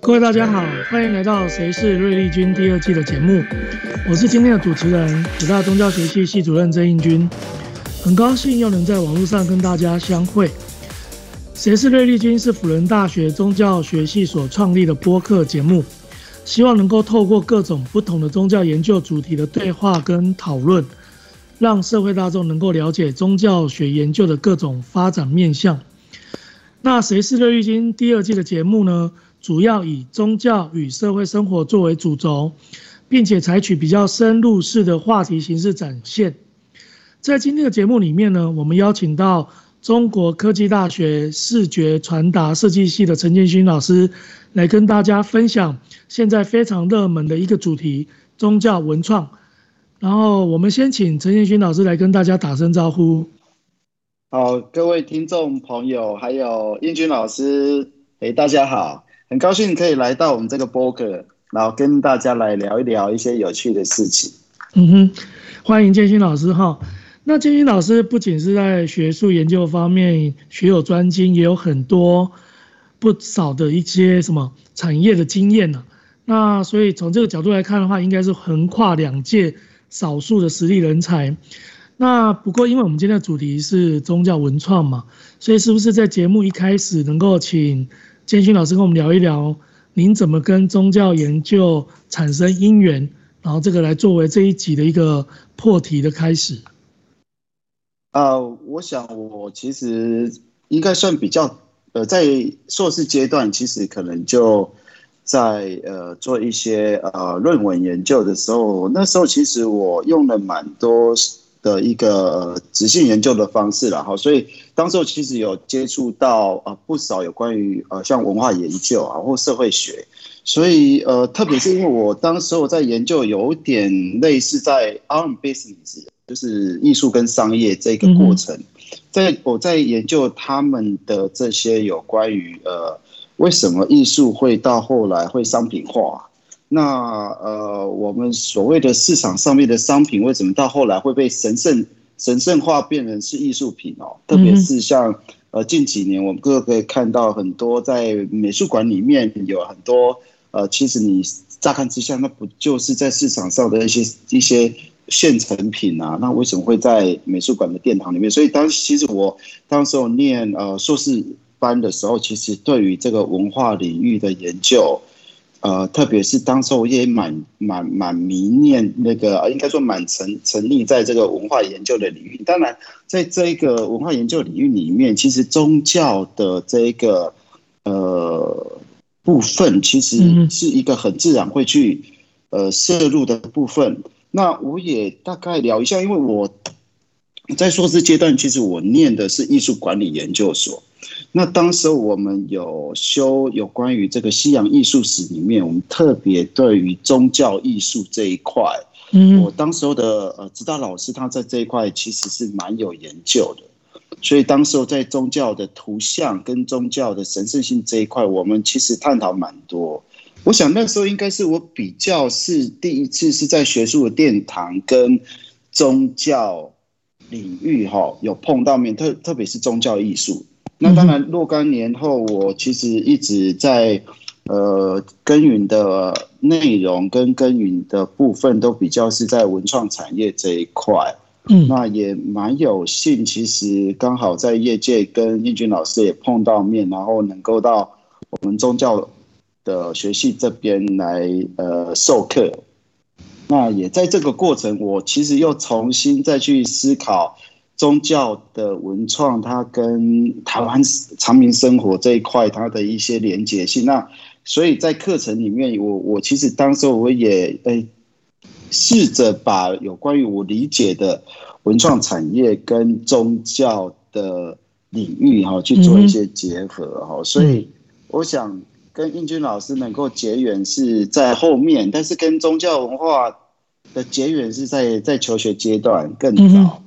各位大家好，欢迎来到《谁是瑞丽君》第二季的节目，我是今天的主持人，辅大宗教学系系主任曾应军，很高兴又能在网络上跟大家相会。《谁是瑞丽君》是辅仁大学宗教学系所创立的播客节目，希望能够透过各种不同的宗教研究主题的对话跟讨论，让社会大众能够了解宗教学研究的各种发展面向。那《谁是瑞丽君》第二季的节目呢？主要以宗教与社会生活作为主轴，并且采取比较深入式的话题形式展现。在今天的节目里面呢，我们邀请到中国科技大学视觉传达设计系的陈建勋老师，来跟大家分享现在非常热门的一个主题——宗教文创。然后，我们先请陈建勋老师来跟大家打声招呼。好，各位听众朋友，还有英军老师，哎，大家好。很高兴可以来到我们这个播客，然后跟大家来聊一聊一些有趣的事情。嗯哼，欢迎建勋老师哈。那建勋老师不仅是在学术研究方面学有专精，也有很多不少的一些什么产业的经验呢。那所以从这个角度来看的话，应该是横跨两界少数的实力人才。那不过因为我们今天的主题是宗教文创嘛，所以是不是在节目一开始能够请建勋老师跟我们聊一聊，您怎么跟宗教研究产生因缘，然后这个来作为这一集的一个破题的开始。呃，我想我其实应该算比较呃，在硕士阶段，其实可能就在呃做一些呃论文研究的时候，那时候其实我用了蛮多。的一个直性研究的方式了哈，所以当时其实有接触到啊不少有关于呃像文化研究啊或社会学，所以呃特别是因为我当时我在研究有点类似在 arm business，就是艺术跟商业这个过程，在我在研究他们的这些有关于呃为什么艺术会到后来会商品化。那呃，我们所谓的市场上面的商品，为什么到后来会被神圣神圣化，变成是艺术品哦？特别是像呃近几年，我们各可以看到很多在美术馆里面有很多呃，其实你乍看之下，那不就是在市场上的一些一些现成品啊？那为什么会在美术馆的殿堂里面？所以当其实我当时候念呃硕士班的时候，其实对于这个文化领域的研究。呃，特别是当时我也蛮蛮蛮迷恋那个，应该说蛮沉沉溺在这个文化研究的领域。当然，在这个文化研究领域里面，其实宗教的这个呃部分，其实是一个很自然会去呃摄入的部分。那我也大概聊一下，因为我在硕士阶段，其实我念的是艺术管理研究所。那当时我们有修有关于这个西洋艺术史里面，我们特别对于宗教艺术这一块，嗯，我当时候的呃指导老师他在这一块其实是蛮有研究的，所以当时候在宗教的图像跟宗教的神圣性这一块，我们其实探讨蛮多。我想那时候应该是我比较是第一次是在学术的殿堂跟宗教领域哈有碰到面，特特别是宗教艺术。那当然，若干年后，我其实一直在，呃，耕耘的内容跟耕耘的部分都比较是在文创产业这一块。嗯，那也蛮有幸，其实刚好在业界跟应军老师也碰到面，然后能够到我们宗教的学系这边来，呃，授课。那也在这个过程，我其实又重新再去思考。宗教的文创，它跟台湾长民生活这一块，它的一些连结性。那所以在课程里面，我我其实当时我也诶试着把有关于我理解的文创产业跟宗教的领域哈去做一些结合哈。所以我想跟应军老师能够结缘是在后面，但是跟宗教文化的结缘是在在求学阶段更早。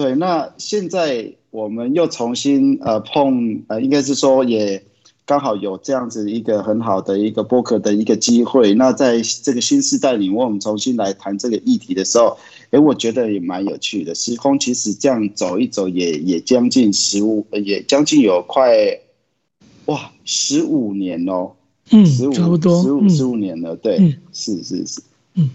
对，那现在我们又重新呃碰呃，应该是说也刚好有这样子一个很好的一个播客的一个机会，那在这个新时代里，我们重新来谈这个议题的时候，哎，我觉得也蛮有趣的。时空其实这样走一走也，也也将近十五，也将近有快哇十五年哦，嗯，十五差不多十五十五年了，对，嗯、是是是，嗯，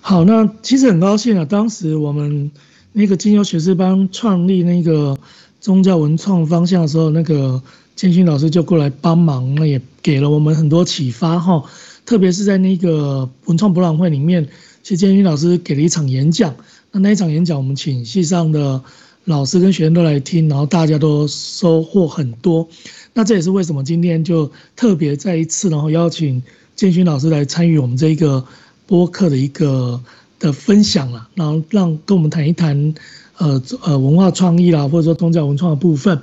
好，那其实很高兴啊，当时我们那个金优学士班创立那个宗教文创方向的时候，那个。建勋老师就过来帮忙，那也给了我们很多启发哈。特别是在那个文创博览会里面，其实建勋老师给了一场演讲。那那一场演讲，我们请系上的老师跟学生都来听，然后大家都收获很多。那这也是为什么今天就特别再一次，然后邀请建勋老师来参与我们这一个播客的一个的分享了，然后让跟我们谈一谈呃呃文化创意啦，或者说宗教文创的部分。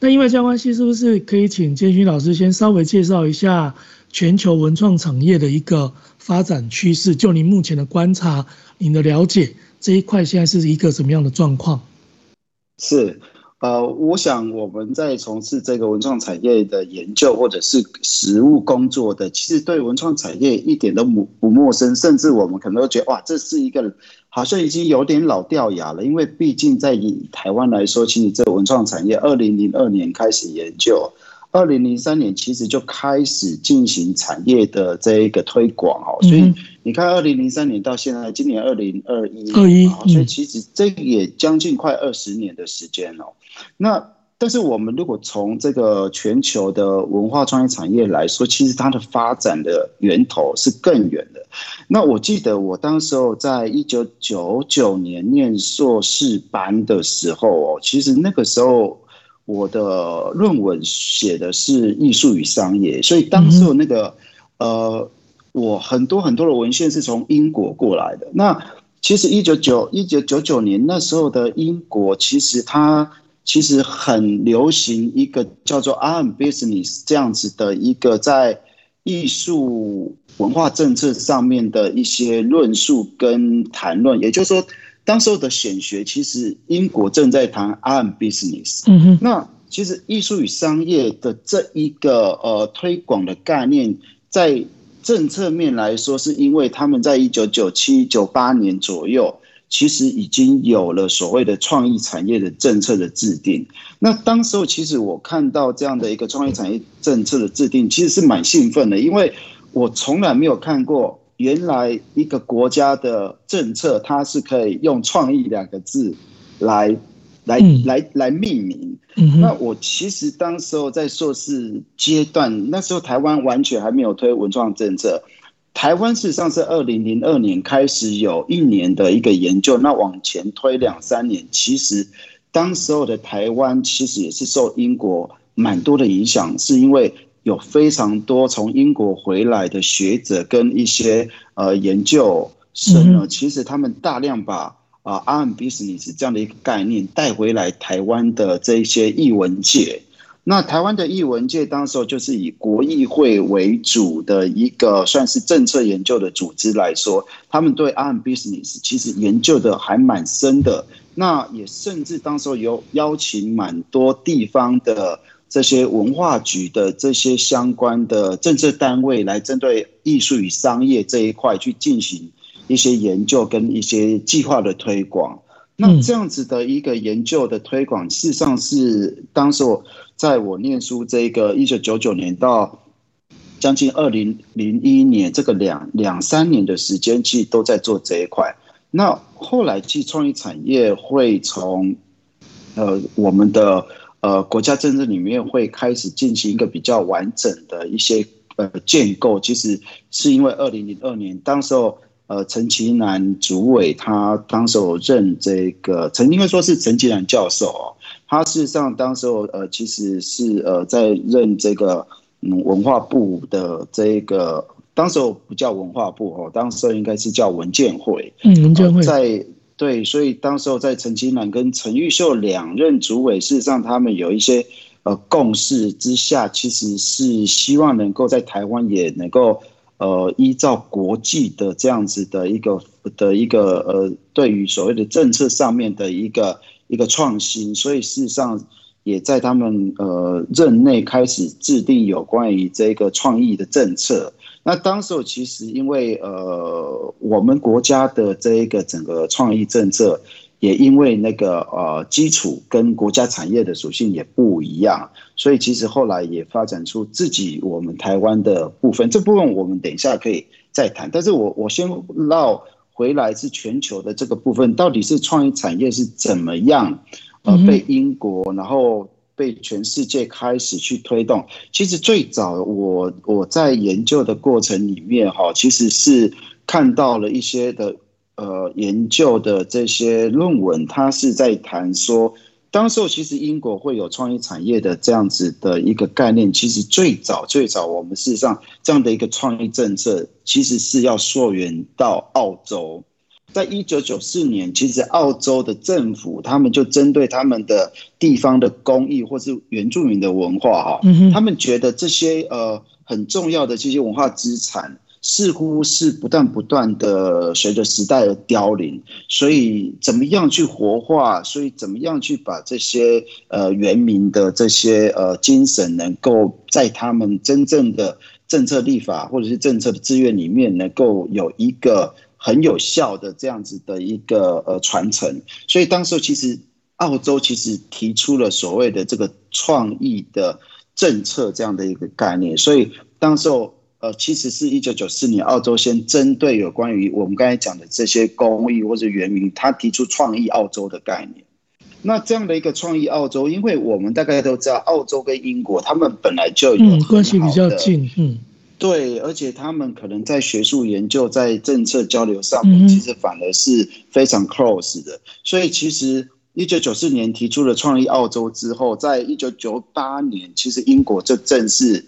那因为这样关系，是不是可以请建勋老师先稍微介绍一下全球文创产业的一个发展趋势？就您目前的观察，您的了解，这一块现在是一个什么样的状况？是。呃，我想我们在从事这个文创产业的研究或者是实务工作的，其实对文创产业一点都不不陌生，甚至我们可能都觉得哇，这是一个好像已经有点老掉牙了。因为毕竟在以台湾来说，其实这文创产业二零零二年开始研究。二零零三年其实就开始进行产业的这一个推广哦，所以你看二零零三年到现在，今年二零二一，二一，所以其实这也将近快二十年的时间哦。那但是我们如果从这个全球的文化创意产业来说，其实它的发展的源头是更远的。那我记得我当时候在一九九九年念硕士班的时候哦，其实那个时候。我的论文写的是艺术与商业，所以当时候那个呃，我很多很多的文献是从英国过来的。那其实一九九一九九九年那时候的英国，其实它其实很流行一个叫做 “arm Business 这样子的一个在艺术文化政策上面的一些论述跟谈论，也就是说。当时候的显学，其实英国正在谈 “arm Business。嗯哼，那其实艺术与商业的这一个呃推广的概念，在政策面来说，是因为他们在一九九七、九八年左右，其实已经有了所谓的创意产业的政策的制定。那当时候，其实我看到这样的一个创意产业政策的制定，其实是蛮兴奋的，因为我从来没有看过。原来一个国家的政策，它是可以用“创意”两个字来来来来命名。那我其实当时候在硕士阶段，那时候台湾完全还没有推文创政策。台湾事实上是二零零二年开始有一年的一个研究，那往前推两三年，其实当时候的台湾其实也是受英国蛮多的影响，是因为。有非常多从英国回来的学者跟一些呃研究生呢，其实他们大量把啊 Art and Business 这样的一个概念带回来台湾的这一些艺文界。那台湾的艺文界当时候就是以国艺会为主的一个算是政策研究的组织来说，他们对 Art and Business 其实研究的还蛮深的。那也甚至当时候有邀请蛮多地方的。这些文化局的这些相关的政策单位来针对艺术与商业这一块去进行一些研究跟一些计划的推广。那这样子的一个研究的推广，事实上是当时我在我念书这个一九九九年到将近二零零一年这个两两三年的时间，其实都在做这一块。那后来，其实创意产业会从呃我们的。呃，国家政策里面会开始进行一个比较完整的一些呃建构，其实是因为二零零二年，当时候呃陈其南主委他当时候任这个，曾该说是陈其南教授哦，他事实上当时候呃其实是呃在任这个嗯文化部的这个，当时候不叫文化部哦，当时候应该是叫文建会，嗯，文建会在。对，所以当时候在陈其南跟陈玉秀两任主委，事实上他们有一些呃共识之下，其实是希望能够在台湾也能够呃依照国际的这样子的一个的一个呃对于所谓的政策上面的一个一个创新，所以事实上也在他们呃任内开始制定有关于这个创意的政策。那当时候其实因为呃我们国家的这一个整个创意政策，也因为那个呃基础跟国家产业的属性也不一样，所以其实后来也发展出自己我们台湾的部分。这部分我们等一下可以再谈。但是我我先绕回来是全球的这个部分，到底是创意产业是怎么样呃被英国然后。被全世界开始去推动。其实最早我我在研究的过程里面，哈，其实是看到了一些的呃研究的这些论文，它是在谈说，当时候其实英国会有创意产业的这样子的一个概念。其实最早最早，我们事实上这样的一个创意政策，其实是要溯源到澳洲。在一九九四年，其实澳洲的政府他们就针对他们的地方的工艺或是原住民的文化哈，他们觉得这些呃很重要的这些文化资产似乎是不断不断的随着时代而凋零，所以怎么样去活化？所以怎么样去把这些呃原民的这些呃精神能够在他们真正的政策立法或者是政策的资源里面能够有一个。很有效的这样子的一个呃传承，所以当时候其实澳洲其实提出了所谓的这个创意的政策这样的一个概念，所以当时候呃其实是一九九四年澳洲先针对有关于我们刚才讲的这些公益或者原民，他提出创意澳洲的概念。那这样的一个创意澳洲，因为我们大概都知道澳洲跟英国他们本来就有关系比较近，嗯。对，而且他们可能在学术研究、在政策交流上面，其实反而是非常 close 的。所以，其实一九九四年提出了创意澳洲之后，在一九九八年，其实英国就正式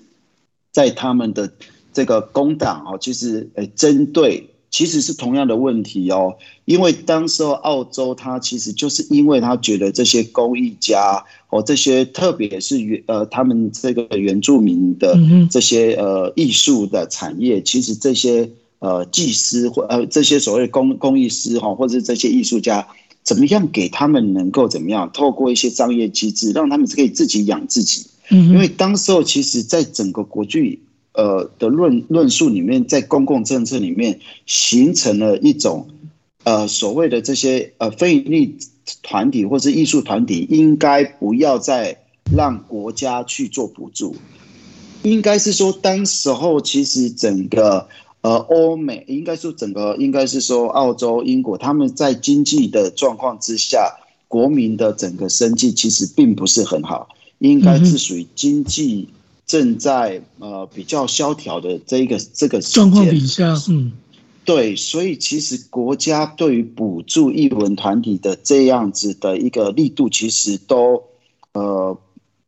在他们的这个工党哦，其实呃针对。其实是同样的问题哦，因为当时候澳洲它其实就是因为他觉得这些工艺家哦，这些特别是原呃他们这个原住民的这些呃艺术的产业，其实这些呃技师或呃这些所谓工工艺师哈，或者是这些艺术家，怎么样给他们能够怎么样透过一些商业机制，让他们可以自己养自己。因为当时候其实在整个国际。呃的论论述里面，在公共政策里面形成了一种呃所谓的这些呃非营利团体或是艺术团体，应该不要再让国家去做补助，应该是说，当时候其实整个呃欧美，应该说整个应该是说澳洲、英国，他们在经济的状况之下，国民的整个生计其实并不是很好，应该是属于经济。正在呃比较萧条的这一个这个状况底下，嗯，对，所以其实国家对于补助艺文团体的这样子的一个力度，其实都呃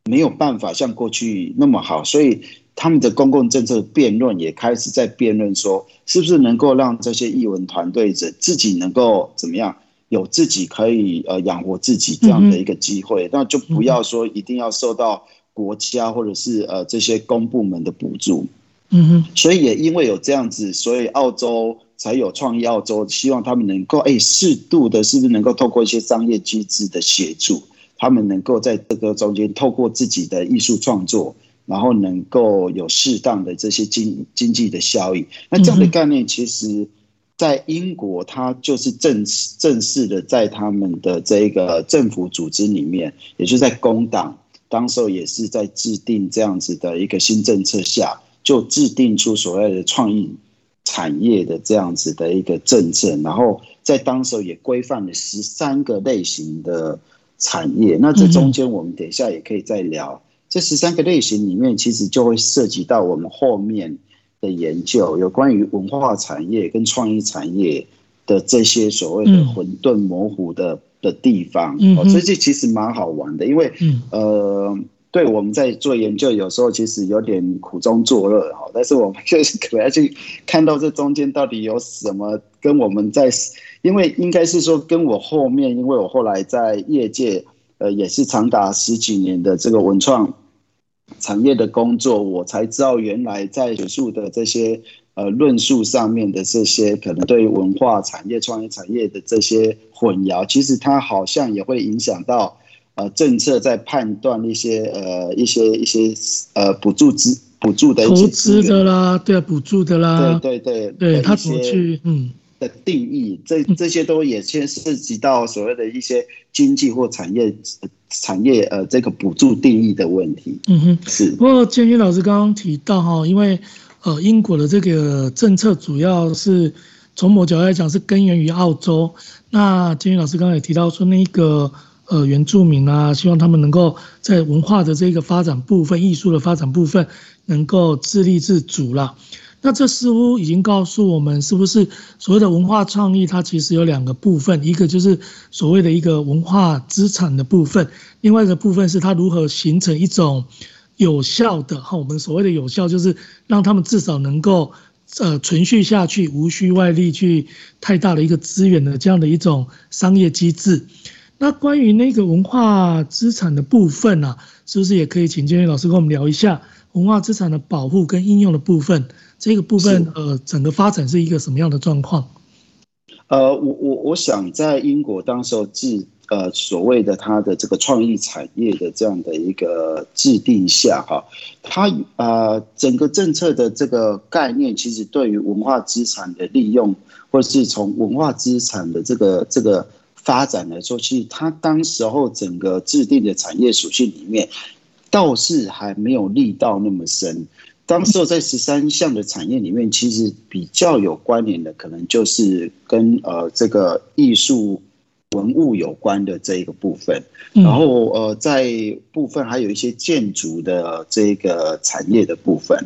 没有办法像过去那么好，所以他们的公共政策辩论也开始在辩论说，是不是能够让这些艺文团队者自己能够怎么样，有自己可以呃养活自己这样的一个机会，那就不要说一定要受到。国家或者是呃这些公部门的补助，嗯哼，所以也因为有这样子，所以澳洲才有创意澳洲，希望他们能够哎适度的，是不是能够透过一些商业机制的协助，他们能够在这个中间透过自己的艺术创作，然后能够有适当的这些经经济的效益。那这样的概念，其实在英国，它就是正正式的在他们的这个政府组织里面，也就是在工党。当时候也是在制定这样子的一个新政策下，就制定出所谓的创意产业的这样子的一个政策，然后在当时候也规范了十三个类型的产业。那这中间我们等一下也可以再聊。这十三个类型里面，其实就会涉及到我们后面的研究，有关于文化产业跟创意产业的这些所谓的混沌模糊的。的地方，哦，所以这其实蛮好玩的，因为，呃，对我们在做研究，有时候其实有点苦中作乐哈，但是我们就是可能要去看到这中间到底有什么跟我们在，因为应该是说跟我后面，因为我后来在业界，呃，也是长达十几年的这个文创产业的工作，我才知道原来在学术的这些。呃，论述上面的这些可能对文化产业、创意产业的这些混淆，其实它好像也会影响到呃政策在判断一些呃一些一些呃补助资补助的投资的啦，对啊，补助的啦，对对对，对他怎么去嗯的定义，这这些都也先涉及到所谓的一些经济或产业产业呃这个补助定义的问题。嗯哼，是。不过建军老师刚刚提到哈，因为呃英国的这个政策主要是从某角度来讲是根源于澳洲。那建军老师刚刚也提到说，那个呃原住民啊，希望他们能够在文化的这个发展部分、艺术的发展部分能够自立自主了。那这似乎已经告诉我们，是不是所谓的文化创意，它其实有两个部分，一个就是所谓的一个文化资产的部分，另外一个部分是它如何形成一种有效的哈，我们所谓的有效，就是让他们至少能够呃存续下去，无需外力去太大的一个资源的这样的一种商业机制。那关于那个文化资产的部分呢、啊，是不是也可以请建军老师跟我们聊一下文化资产的保护跟应用的部分？这个部分呃，整个发展是一个什么样的状况？呃，我我我想在英国当时候制呃所谓的它的这个创意产业的这样的一个制定下哈，它呃整个政策的这个概念，其实对于文化资产的利用，或是从文化资产的这个这个发展来说，其实它当时候整个制定的产业属性里面，倒是还没有立到那么深。当时候在十三项的产业里面，其实比较有关联的，可能就是跟呃这个艺术文物有关的这一个部分。然后呃，在部分还有一些建筑的这个产业的部分。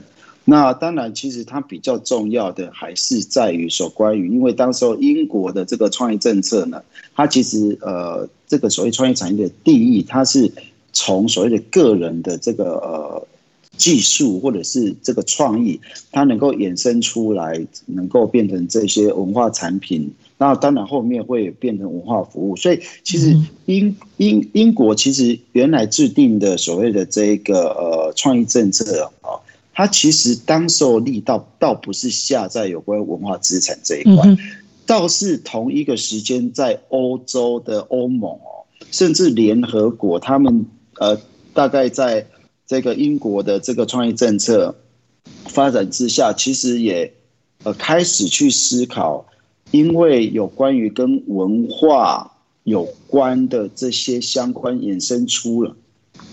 那当然，其实它比较重要的还是在于所关于，因为当时候英国的这个创意政策呢，它其实呃这个所谓创意产业的定义，它是从所谓的个人的这个呃。技术或者是这个创意，它能够衍生出来，能够变成这些文化产品。那当然后面会变成文化服务。所以其实英英英国其实原来制定的所谓的这个呃创意政策啊，它其实当时候力道倒不是下在有关文化资产这一块，倒是同一个时间在欧洲的欧盟哦，甚至联合国，他们呃大概在。这个英国的这个创意政策发展之下，其实也呃开始去思考，因为有关于跟文化有关的这些相关衍生出了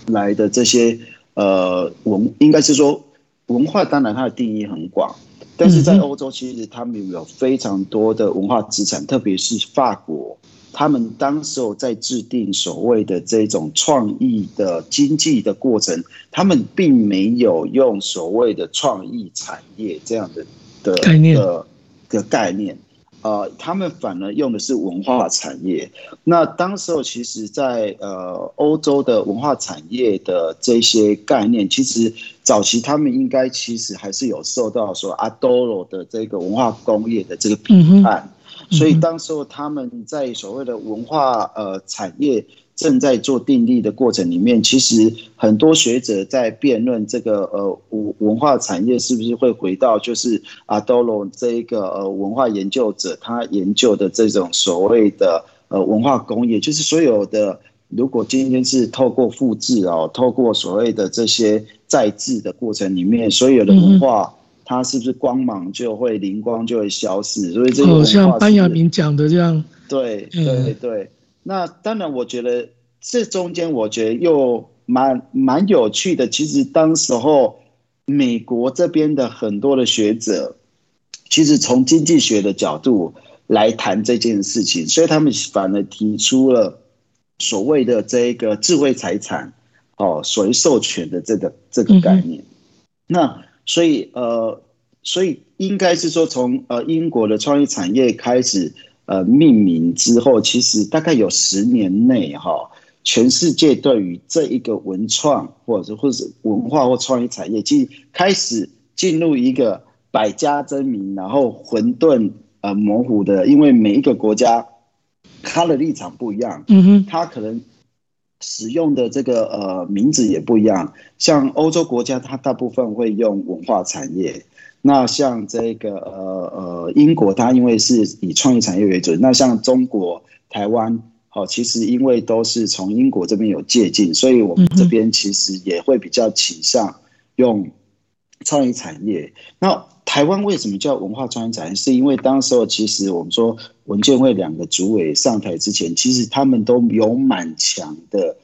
来的这些呃文，应该是说文化，当然它的定义很广，但是在欧洲其实他们有非常多的文化资产，特别是法国。他们当时候在制定所谓的这种创意的经济的过程，他们并没有用所谓的创意产业这样的的概念的的概念，呃，他们反而用的是文化产业。那当时候其实在呃欧洲的文化产业的这些概念，其实早期他们应该其实还是有受到说阿多罗的这个文化工业的这个批判。所以，当时候他们在所谓的文化呃产业正在做定义的过程里面，其实很多学者在辩论这个呃文文化产业是不是会回到就是阿多罗这一个呃文化研究者他研究的这种所谓的呃文化工业，就是所有的如果今天是透过复制哦，透过所谓的这些再制的过程里面，所有的文化。它是不是光芒就会灵光就会消失？所以这个好像班亚明讲的这样。对对对，那当然，我觉得这中间我觉得又蛮蛮有趣的。其实当时候美国这边的很多的学者，其实从经济学的角度来谈这件事情，所以他们反而提出了所谓的这个智慧财产哦，所谓授权的这个这个概念。那所以，呃，所以应该是说，从呃英国的创意产业开始，呃，命名之后，其实大概有十年内，哈，全世界对于这一个文创或者是或者是文化或创意产业，其实开始进入一个百家争鸣，然后混沌呃模糊的，因为每一个国家他的立场不一样，嗯哼，他可能。使用的这个呃名字也不一样，像欧洲国家，它大部分会用文化产业。那像这个呃呃英国，它因为是以创意产业为主。那像中国、台湾，好，其实因为都是从英国这边有借鉴，所以我们这边其实也会比较倾向用创意产业。那台湾为什么叫文化创意产业？是因为当时候其实我们说文建会两个主委上台之前，其实他们都有蛮强的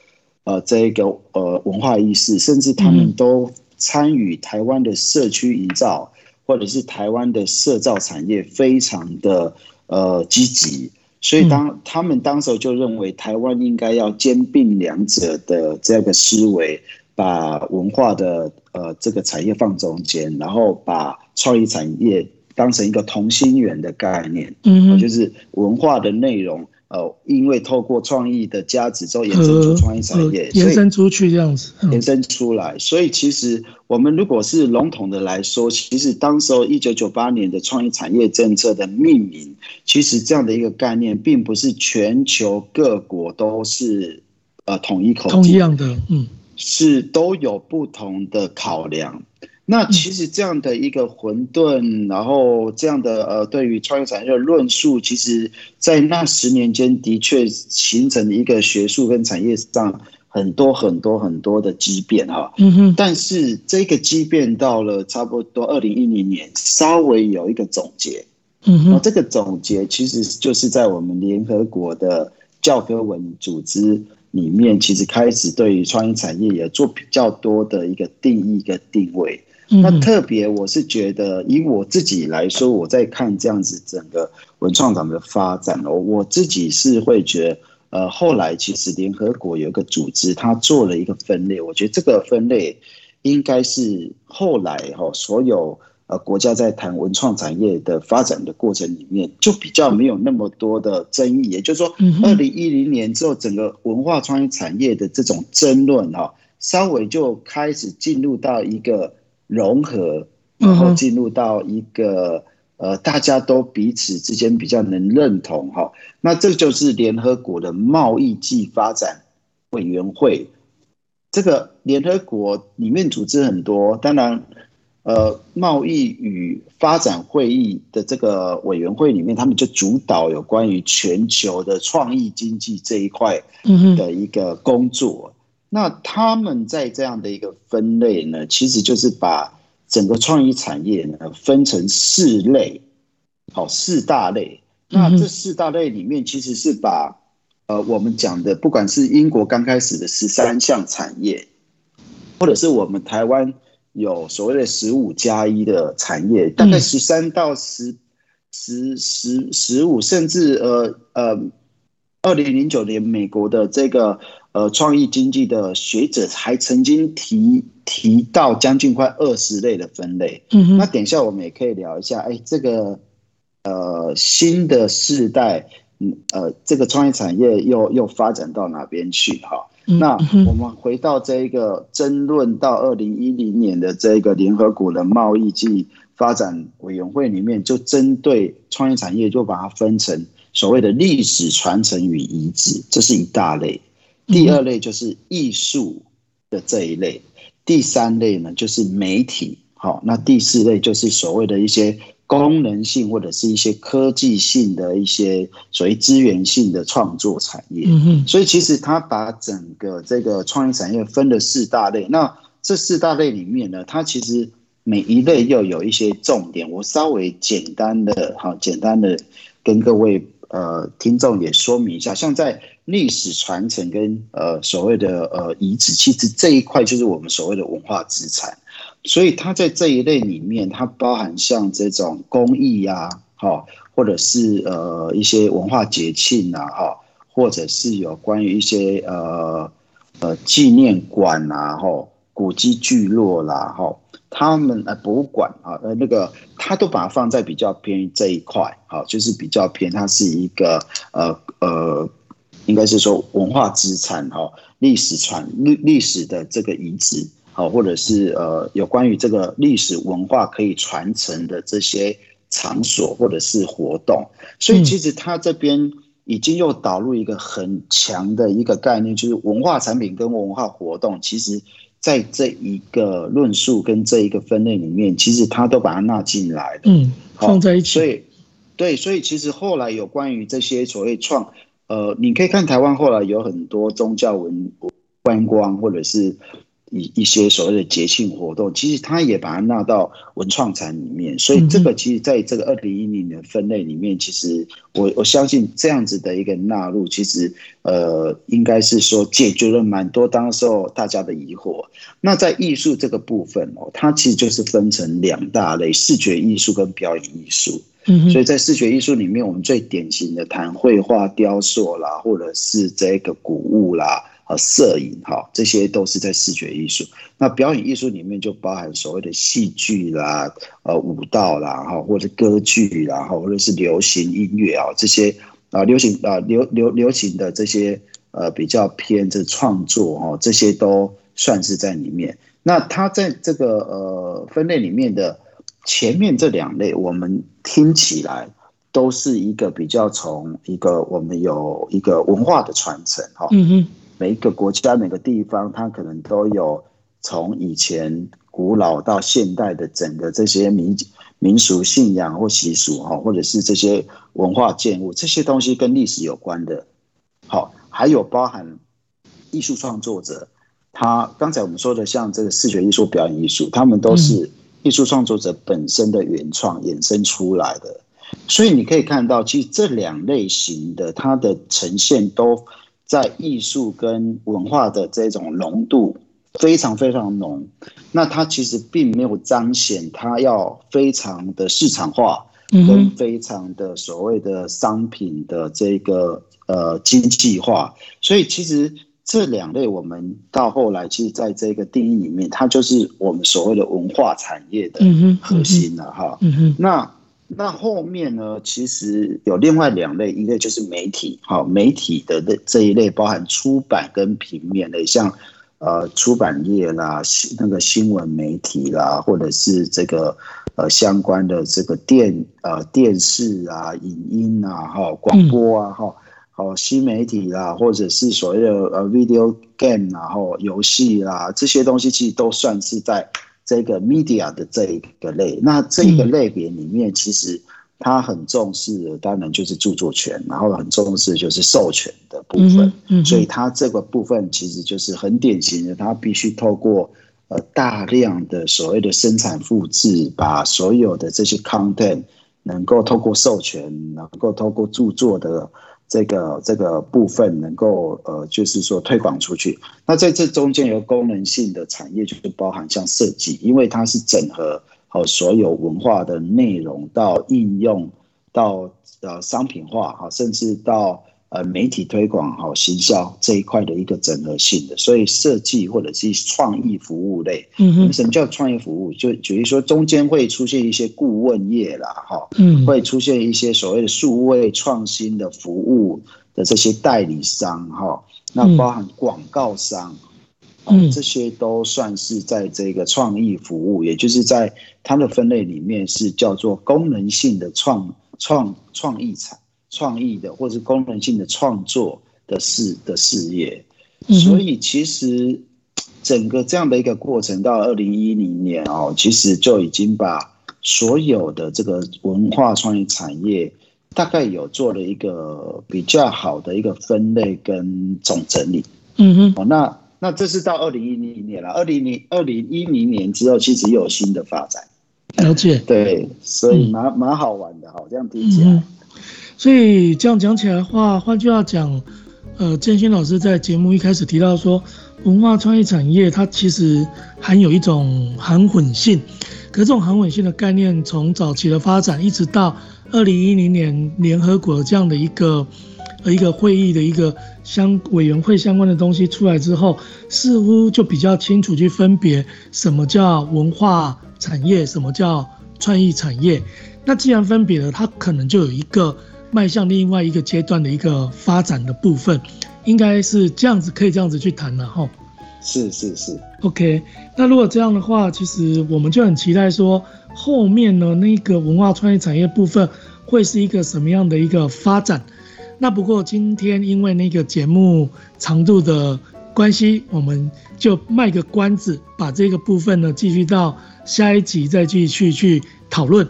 呃这个呃文化意识，甚至他们都参与台湾的社区营造，或者是台湾的社造产业，非常的呃积极。所以当他们当时就认为台湾应该要兼并两者的这个思维，把文化的呃这个产业放中间，然后把创意产业当成一个同心圆的概念，嗯，就是文化的内容。呃，因为透过创意的价值之后，延伸出创意产业，延伸出去这样子，延伸出来。所以其实我们如果是笼统的来说，其实当时候一九九八年的创意产业政策的命名，其实这样的一个概念，并不是全球各国都是呃统一口径，同样的，嗯，是都有不同的考量。那其实这样的一个混沌，然后这样的呃，对于创业产业的论述，其实，在那十年间的确形成一个学术跟产业上很多很多很多的激变哈。嗯哼。但是这个激变到了差不多二零一零年，稍微有一个总结。嗯哼。这个总结其实就是在我们联合国的教科文组织里面，其实开始对于创意产业也做比较多的一个定义跟定位。那特别，我是觉得，以我自己来说，我在看这样子整个文创展的发展哦，我自己是会觉得，呃，后来其实联合国有一个组织，它做了一个分类，我觉得这个分类应该是后来哈所有呃国家在谈文创产业的发展的过程里面，就比较没有那么多的争议，也就是说，二零一零年之后，整个文化创意产业的这种争论哈，稍微就开始进入到一个。融合，然后进入到一个呃，大家都彼此之间比较能认同哈，那这就是联合国的贸易暨发展委员会。这个联合国里面组织很多，当然，呃，贸易与发展会议的这个委员会里面，他们就主导有关于全球的创意经济这一块的一个工作。那他们在这样的一个分类呢，其实就是把整个创意产业呢分成四类，好，四大类。那这四大类里面，其实是把呃我们讲的，不管是英国刚开始的十三项产业，或者是我们台湾有所谓的十五加一的产业，大概十三到十十十十五，甚至呃呃，二零零九年美国的这个。呃，创意经济的学者还曾经提提到将近快二十类的分类。嗯，那等一下我们也可以聊一下，哎，这个呃新的世代，嗯呃，这个创意产业又又发展到哪边去？哈，那我们回到这一个争论到二零一零年的这个联合国的贸易暨发展委员会里面，就针对创意产业就把它分成所谓的历史传承与遗址，这是一大类。第二类就是艺术的这一类，第三类呢就是媒体，好，那第四类就是所谓的一些功能性或者是一些科技性的一些所谓资源性的创作产业。嗯所以其实他把整个这个创意产业分了四大类，那这四大类里面呢，它其实每一类又有一些重点，我稍微简单的哈，简单的跟各位。呃，听众也说明一下，像在历史传承跟呃所谓的呃遗址，其实这一块就是我们所谓的文化资产，所以它在这一类里面，它包含像这种工艺呀，哈，或者是呃一些文化节庆呐，哈，或者是有关于一些呃呃纪念馆呐，哈，古迹聚落啦，哈。他们呃博物馆啊，呃那个他都把它放在比较偏这一块，好，就是比较偏，它是一个呃呃，应该是说文化资产哈，历史传历历史的这个遗址，好，或者是呃有关于这个历史文化可以传承的这些场所或者是活动，所以其实他这边已经又导入一个很强的一个概念，就是文化产品跟文化活动其实。在这一个论述跟这一个分类里面，其实他都把它纳进来了，嗯，放在一起。所以，对，所以其实后来有关于这些所谓创呃，你可以看台湾后来有很多宗教文观光，或者是。一一些所谓的节庆活动，其实它也把它纳到文创产里面，所以这个其实在这个二零一零年分类里面，其实我我相信这样子的一个纳入，其实呃应该是说解决了蛮多当时候大家的疑惑。那在艺术这个部分哦，它其实就是分成两大类：视觉艺术跟表演艺术。嗯，所以在视觉艺术里面，我们最典型的谈绘画、雕塑啦，或者是这个古物啦。啊，摄影哈，这些都是在视觉艺术。那表演艺术里面就包含所谓的戏剧啦、呃舞蹈啦哈，或者歌剧啦哈，或者是流行音乐啊这些啊流行啊流流流行的这些呃比较偏这创作哈，这些都算是在里面。那它在这个呃分类里面的前面这两类，我们听起来都是一个比较从一个我们有一个文化的传承哈。嗯哼。每一个国家、每个地方，它可能都有从以前古老到现代的整个这些民民俗信仰或习俗哈，或者是这些文化建物，这些东西跟历史有关的。好，还有包含艺术创作者，他刚才我们说的像这个视觉艺术、表演艺术，他们都是艺术创作者本身的原创衍生出来的。所以你可以看到，其实这两类型的它的呈现都。在艺术跟文化的这种浓度非常非常浓，那它其实并没有彰显它要非常的市场化，跟非常的所谓的商品的这个呃经济化，所以其实这两类我们到后来其实在这个定义里面，它就是我们所谓的文化产业的核心了哈。那。那后面呢？其实有另外两类，一个就是媒体，好，媒体的这这一类包含出版跟平面的，像呃出版业啦，那个新闻媒体啦，或者是这个呃相关的这个电呃电视啊、影音啊、哈广播啊、哈好新媒体啦，或者是所谓的呃 video game 然后游戏啦，这些东西其实都算是在。这个 media 的这一个类，那这一个类别里面，其实它很重视的，当然就是著作权，然后很重视就是授权的部分。嗯，所以它这个部分其实就是很典型的，它必须透过呃大量的所谓的生产复制，把所有的这些 content 能够透过授权，能够透过著作的。这个这个部分能够呃，就是说推广出去。那在这中间有功能性的产业，就是包含像设计，因为它是整合好所有文化的内容到应用到呃商品化哈，甚至到。呃，媒体推广好行销这一块的一个整合性的，所以设计或者是创意服务类，嗯，什么叫创意服务？就比如说中间会出现一些顾问业啦，哈，嗯，会出现一些所谓的数位创新的服务的这些代理商，哈，那包含广告商，嗯，这些都算是在这个创意服务，也就是在它的分类里面是叫做功能性的创创创意产。创意的或者是功能性的创作的事的事业，所以其实整个这样的一个过程到二零一零年哦，其实就已经把所有的这个文化创意产业大概有做了一个比较好的一个分类跟总整理。嗯哼，哦，那那这是到二零一零年了，二零零二零一零年之后，其实又有新的发展。了解，对，所以蛮蛮好玩的哈，这样听起来。所以这样讲起来的话，换句话讲，呃，建新老师在节目一开始提到说，文化创意产业它其实含有一种含混性，可这种含混性的概念，从早期的发展一直到二零一零年联合国这样的一个呃一个会议的一个相委员会相关的东西出来之后，似乎就比较清楚去分别什么叫文化产业，什么叫创意产业。那既然分别了，它可能就有一个。迈向另外一个阶段的一个发展的部分，应该是这样子，可以这样子去谈了哈。是是是，OK。那如果这样的话，其实我们就很期待说，后面呢那个文化创意产业部分会是一个什么样的一个发展。那不过今天因为那个节目长度的关系，我们就卖个关子，把这个部分呢继续到下一集再继续去讨论。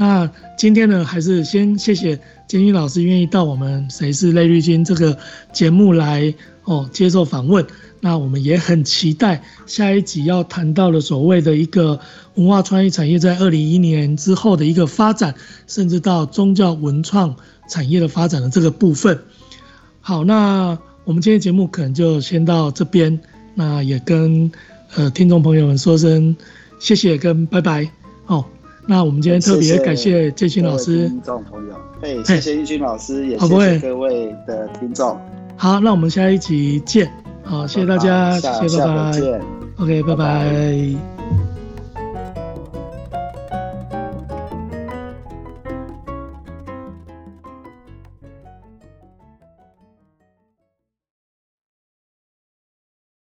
那今天呢，还是先谢谢。建钧老师愿意到我们《谁是类绿君》这个节目来哦接受访问。那我们也很期待下一集要谈到的所谓的一个文化创意产业在二零一一年之后的一个发展，甚至到宗教文创产业的发展的这个部分。好，那我们今天节目可能就先到这边，那也跟呃听众朋友们说声谢谢跟拜拜。好，那我们今天特别感谢建勋老师。听众朋友，哎，谢谢建军老师，也谢谢各位的听众。好，那我们下一集见。好，谢谢大家，谢谢，拜拜。OK。拜拜。